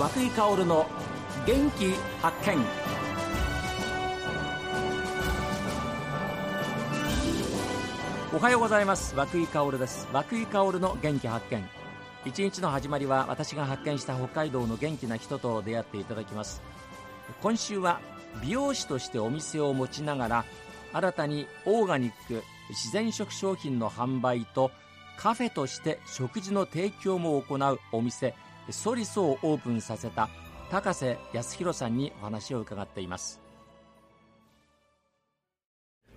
和久井薫の元気発見。おはようございます。和久井薫です。和久井薫の元気発見。一日の始まりは私が発見した北海道の元気な人と出会っていただきます。今週は美容師としてお店を持ちながら新たにオーガニック自然食商品の販売とカフェとして食事の提供も行うお店ソリソをオープンさせた高瀬康弘さんにお話を伺っています。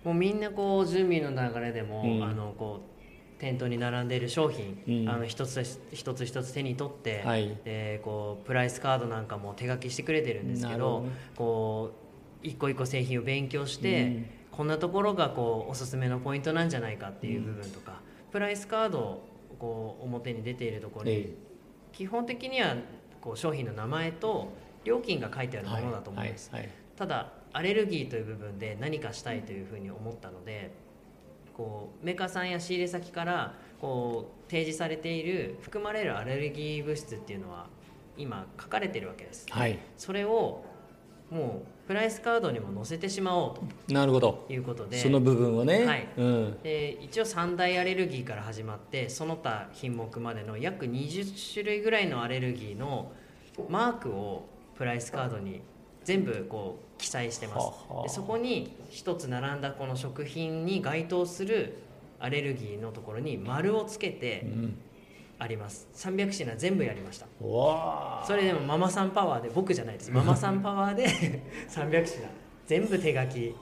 もうみんなこう準備の流れでも、うん。あのこう店頭に並んでいる商品、うん。あの一つ一つ一つ手に取って、はい。でこうプライスカードなんかも手書きしてくれてるんですけど。こう一個一個製品を勉強して、うん。こんなところがこうおすすめのポイントなんじゃないかっていう部分とか、プライスカードをこう表に出ているところに、ええ基本的にはこう商品の名前と料金が書いてあるものだと思うんです。はいはいただアレルギーという部分で何かしたいというふうに思ったのでこうメーカーさんや仕入れ先からこう提示されている含まれるアレルギー物質っていうのは今書かれてるわけです。はい。それをもうプライスカードにも載せてしまおうなるほど。ということで。その部分をね、はい。うん、で一応三大アレルギーから始まってその他品目までの約20種類ぐらいのアレルギーのマークをプライスカードに全部こう記載してます。はあはあ。でそこに一つ並んだこの食品に該当するアレルギーのところに丸をつけてうん、あります。300品全部やりました。それでもママさんパワーで僕じゃないです。ママさんパワーで 300品全部手書き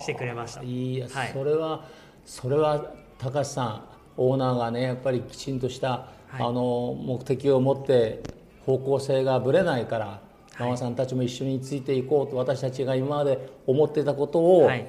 してくれました。いや、はい。それはそれは高橋さんオーナーがねやっぱりきちんとした、はい。あの目的を持って方向性がぶれないから、はい。ママさんたちも一緒についていこうと私たちが今まで思ってたことを、はい。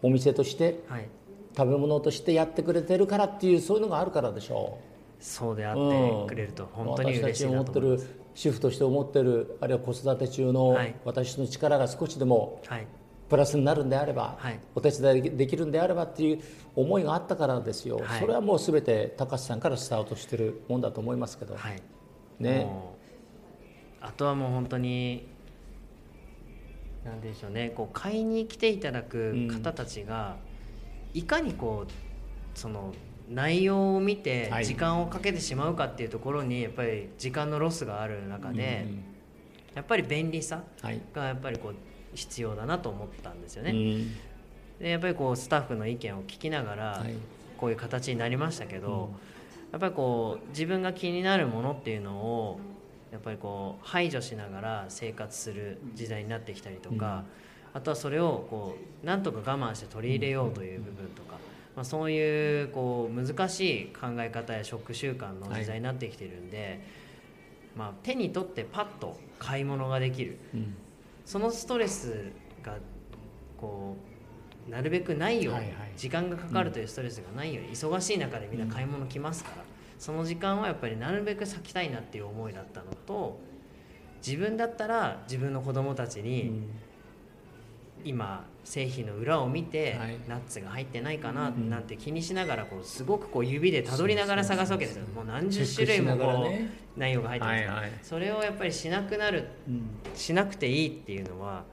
お店としてはい。食べ物としてやってくれてるからっていうそういうのがあるからでしょそうであう。ってくれると本当に嬉しいなと私たち思ってる思います主婦として思ってるあるいは子育て中のはい。私の力が少しでもはい。プラスになるんであれば、はい。お手伝いできるんであればっていう思いがあったからですよ、はい。それはもう全て高橋さんからスタートしてるもんだと思いますけど、はい。ね。あとはもう本当になんでしょうね。こう買いに来ていただく方たちが、いかにこうその内容を見てはい。時間をかけてしまうかっていうところにやっぱり時間のロスがある中で、うんやっぱり便利さはい。がやっぱりこう必要だなと思ったんですよね。うん。でやっぱりこうスタッフの意見を聞きながら、はい。こういう形になりましたけど、やっぱりこう自分が気になるものっていうのをやっぱりこう排除しながら生活する時代になってきたりとか、あとはそれをこうなんとか我慢して取り入れようという部分とか、まあ、そういうこう難しい考え方や食習慣の時代になってきてるんで、まあ、手に取ってパッと買い物ができる。うん。そのストレスがこうなるべくないように、はいはい。時間がかかるというストレスがないように、忙しい中でみんな買い物来ますから、その時間はやっぱりなるべく割きたいなっていう思いだったのと自分だったら自分の子供たちうにん今製品の裏を見て、はい。ナッツが入ってないかなうん。なんて気にしながらこうすごくこう指でたどりながら探すわけですよ。もう何十種類もこう、らね。内容が入ってますから、はいはい。それをやっぱりしなくなるうん。しなくていいっていうのは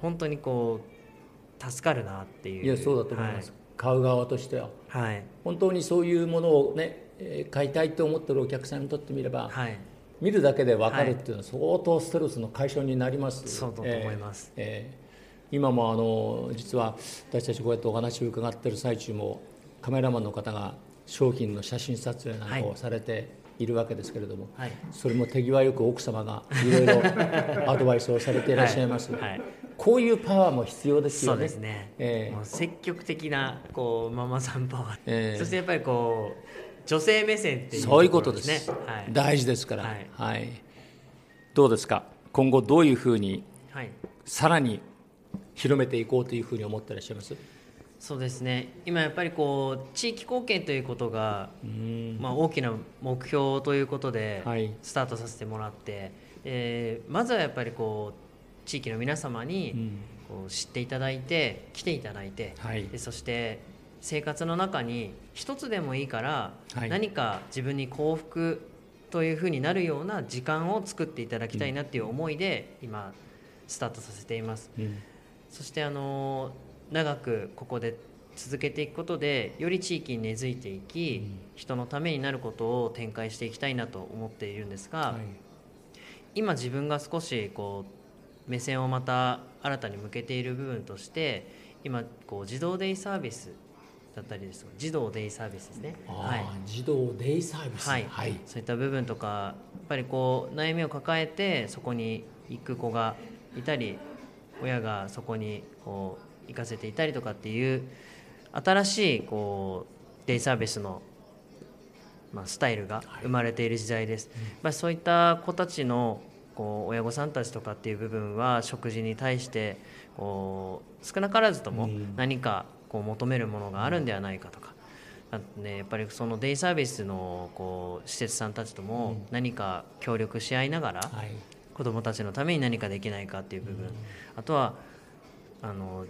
本当にこう助かるなっていう。いやそうだと思います、買う側としては。はい、はい本当にそういうものをね、えー買いたいと思ってるお客さんにとってみれば、はい。見るだけで分かるっていうのは相当ストレスの解消になります、そうだと思います。えーえー今もあの実は私たちこうやってお話を伺ってる最中もカメラマンの方が商品の写真撮影なんかをされているわけですけれども、はい。それも手際よく奥様がいろいろアドバイスをされていらっしゃいます、はい。はい。こういうパワーも必要ですそうよねですね、ええ。もう積極的なこうママさんパワー、ええ。そしてやっぱりこう女性目線っていうそういうことです。ね、はい。大事ですから、ははいい。どうですか？今後どういうふうにはい、さらに広めていこうというふうに思ってらっしゃいます？そうですね。今やっぱりこう地域貢献ということが、うん。まあ、大きな目標ということではい。スタートさせてもらって、えーまずはやっぱりこう地域の皆様に、うん。こう知っていただいて来ていただいて、はい。でそして生活の中に一つでもいいから、はい。何か自分に幸福というふうになるような時間を作っていただきたいなっていう思いで今スタートさせています、うんそしてあの長くここで続けていくことでより地域に根付いていき、人のためになることを展開していきたいなと思っているんですが、はい。今自分が少しこう目線をまた新たに向けている部分として今こう児童デイサービスだったりですとか児童デイサービスですね。はい。児童デイサービス。はい。はい。そういった部分とかやっぱりこう悩みを抱えてそこに行く子がいたり親がそこにこう行かせていたりとかっていう新しいこうデイサービスの、まあ、スタイルが生まれている時代です、まあ、そういった子たちのこう親御さんたちとかっていう部分は食事に対してこう少なからずともうん。何かこう求めるものがあるんではないかとか、あとね、やっぱりそのデイサービスのこう施設さんたちとも何か協力し合いながら、はい子どもたちのために何かできないかっていう部分、あとはあの、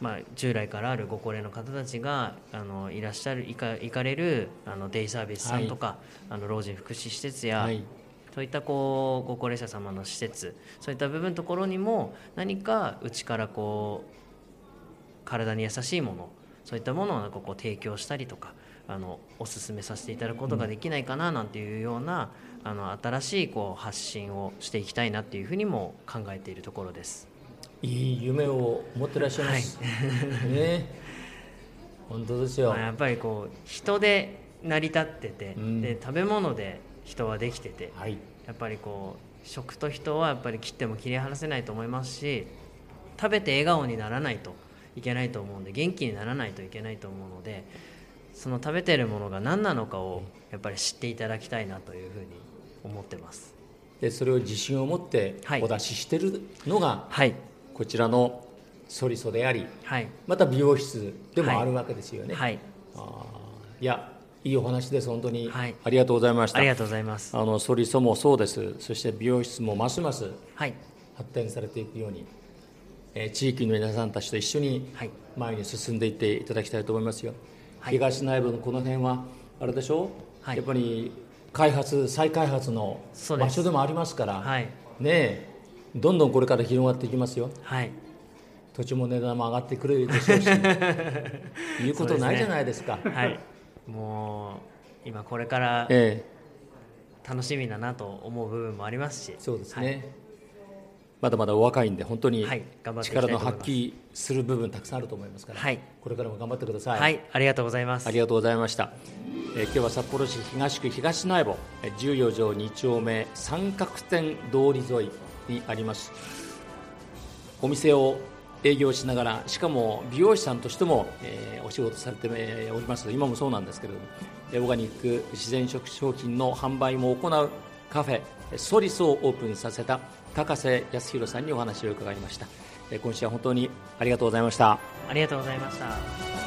まあ、従来からあるご高齢の方たちがあのいらっしゃる行か行かれるあのデイサービスさんとか、あの老人福祉施設や、はい。そういったこうご高齢者様の施設そういった部分のところにも何かうちからこう体に優しいものそういったものをなんかこう提供したりとかあのお勧めさせていただくことができないかななんていうような、あの新しいこう発信をしていきたいなっていうふうにも考えているところです。いい夢を持ってらっしゃいます、ね。本当ですよ。まあやっぱりこう人で成り立ってて、うん。で食べ物で人はできててはい。やっぱりこう食と人はやっぱり切っても切り離せないと思いますし食べて笑顔にならないといけないと思うんで元気にならないといけないと思うのでその食べてるものが何なのかをやっぱり知っていただきたいなというふうに思ってます。でそれを自信を持ってはい。お出ししてるのが、はい。こちらのソリソでありはい。また美容室でもあるわけですよね、はい。あー。いやいいお話です。本当に、はい。ありがとうございました。ありがとうございます。あのソリソもそうです。そして美容室もますますはい。発展されていくように、えー地域の皆さんたちと一緒にはい。前に進んでいっていただきたいと思いますよ、はい。東内部のこの辺はあれでしょ、はい。やっぱり開発再開発の場所でもありますからはい。ねえどんどんこれから広がっていきますよ。はい。土地も値段も上がってくるでしょうし 言うことないじゃないですか。はい。もう今これからえ楽しみだなと思う部分もありますし。えそうですね、まだまだお若いんで本当に力の発揮する部分たくさんあると思いますから、はい。これからも頑張ってください、はい、ありがとうございます。ありがとうございました、えー今日は札幌市東区東内房えー14条2丁目三角点通り沿いにあります。お店を営業しながらしかも美容師さんとしても、えーお仕事されてえーおります。今もそうなんですけれどもえーオーガニック自然食商品の販売も行うカフェえーソリスをオープンさせた高瀬康弘さんにお話を伺いました。今週は本当にありがとうございました。ありがとうございました。